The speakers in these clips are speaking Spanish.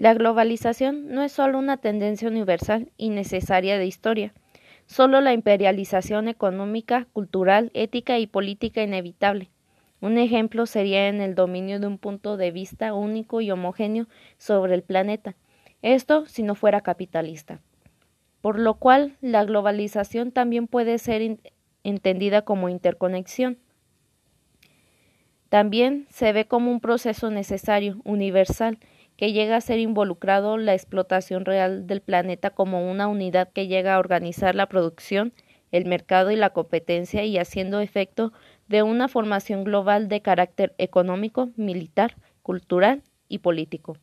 La globalización no es solo una tendencia universal y necesaria de historia, solo la imperialización económica, cultural, ética y política inevitable. Un ejemplo sería en el dominio de un punto de vista único y homogéneo sobre el planeta, esto si no fuera capitalista. Por lo cual, la globalización también puede ser entendida como interconexión. También se ve como un proceso necesario, universal, que llega a ser involucrado la explotación real del planeta como una unidad que llega a organizar la producción, el mercado y la competencia y haciendo efecto de una formación global de carácter económico, militar, cultural y político.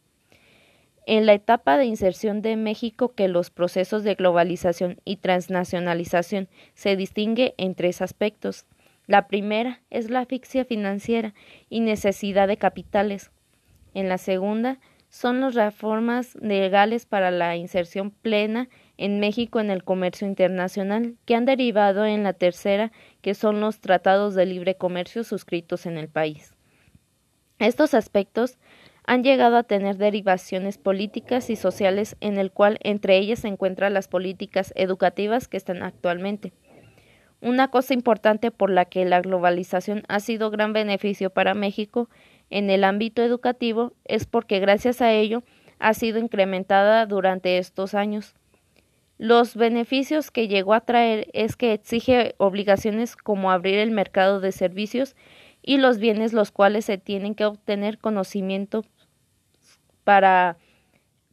En la etapa de inserción de México que los procesos de globalización y transnacionalización se distingue en tres aspectos. La primera es la asfixia financiera y necesidad de capitales. En la segunda, son las reformas legales para la inserción plena en México en el comercio internacional, que han derivado en la tercera, que son los tratados de libre comercio suscritos en el país. Estos aspectos han llegado a tener derivaciones políticas y sociales en el cual entre ellas se encuentran las políticas educativas que están actualmente. Una cosa importante por la que la globalización ha sido gran beneficio para México en el ámbito educativo es porque gracias a ello ha sido incrementada durante estos años. Los beneficios que llegó a traer es que exige obligaciones como abrir el mercado de servicios y los bienes los cuales se tienen que obtener conocimiento para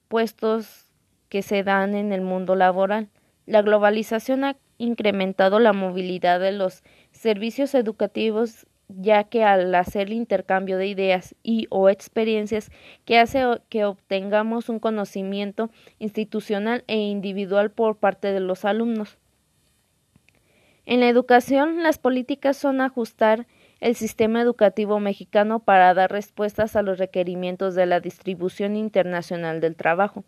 puestos que se dan en el mundo laboral. La globalización ha incrementado la movilidad de los servicios educativos ya que al hacer el intercambio de ideas y o experiencias que hace que obtengamos un conocimiento institucional e individual por parte de los alumnos. En la educación, las políticas son ajustar el sistema educativo mexicano para dar respuestas a los requerimientos de la distribución internacional del trabajo.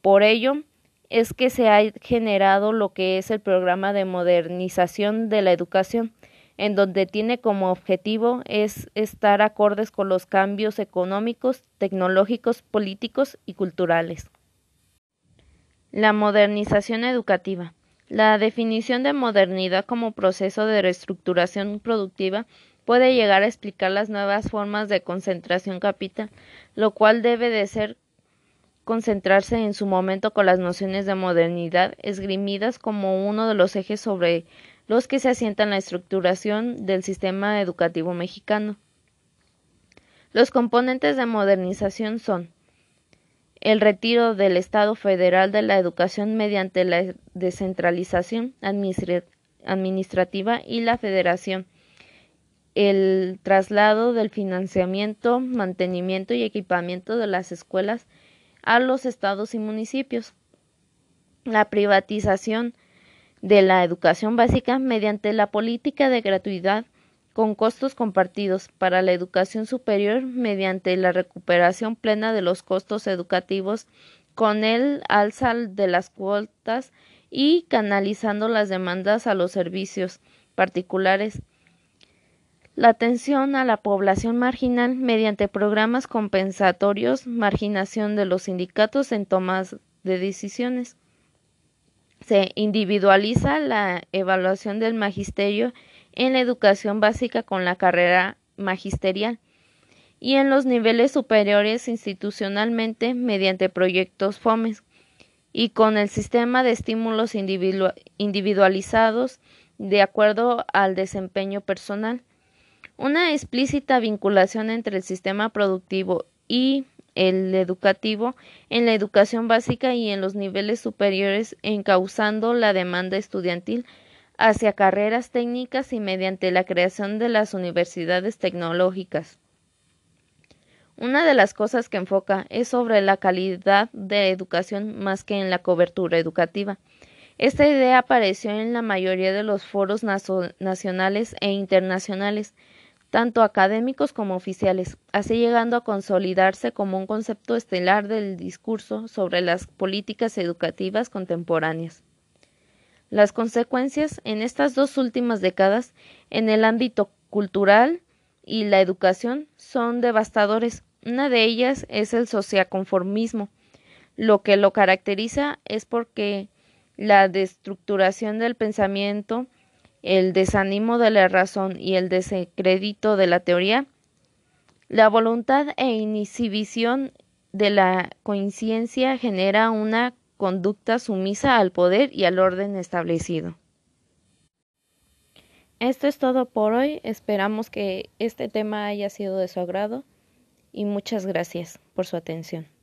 Por ello, es que se ha generado lo que es el programa de modernización de la educación, en donde tiene como objetivo es estar acordes con los cambios económicos, tecnológicos, políticos y culturales. La modernización educativa. La definición de modernidad como proceso de reestructuración productiva puede llegar a explicar las nuevas formas de concentración capital, lo cual debe de ser concentrarse en su momento con las nociones de modernidad esgrimidas como uno de los ejes sobre los que se asientan la estructuración del sistema educativo mexicano. Los componentes de modernización son el retiro del Estado federal de la educación mediante la descentralización administrativa y la federación, el traslado del financiamiento, mantenimiento y equipamiento de las escuelas a los estados y municipios, la privatización de la educación básica mediante la política de gratuidad con costos compartidos para la educación superior mediante la recuperación plena de los costos educativos con el alza de las cuotas y canalizando las demandas a los servicios particulares. La atención a la población marginal mediante programas compensatorios, marginación de los sindicatos en tomas de decisiones. Se individualiza la evaluación del magisterio en la educación básica con la carrera magisterial y en los niveles superiores institucionalmente mediante proyectos FOMES y con el sistema de estímulos individualizados de acuerdo al desempeño personal. Una explícita vinculación entre el sistema productivo y el educativo, en la educación básica y en los niveles superiores, encauzando la demanda estudiantil hacia carreras técnicas y mediante la creación de las universidades tecnológicas. Una de las cosas que enfoca es sobre la calidad de educación más que en la cobertura educativa. Esta idea apareció en la mayoría de los foros nacionales e internacionales, tanto académicos como oficiales, así llegando a consolidarse como un concepto estelar del discurso sobre las políticas educativas contemporáneas. Las consecuencias en estas dos últimas décadas en el ámbito cultural y la educación son devastadores. Una de ellas es el sociaconformismo. Lo que lo caracteriza es porque la destructuración del pensamiento, el desánimo de la razón y el descrédito de la teoría, la voluntad e inhibición de la conciencia genera una conducta sumisa al poder y al orden establecido. Esto es todo por hoy. Esperamos que este tema haya sido de su agrado y muchas gracias por su atención.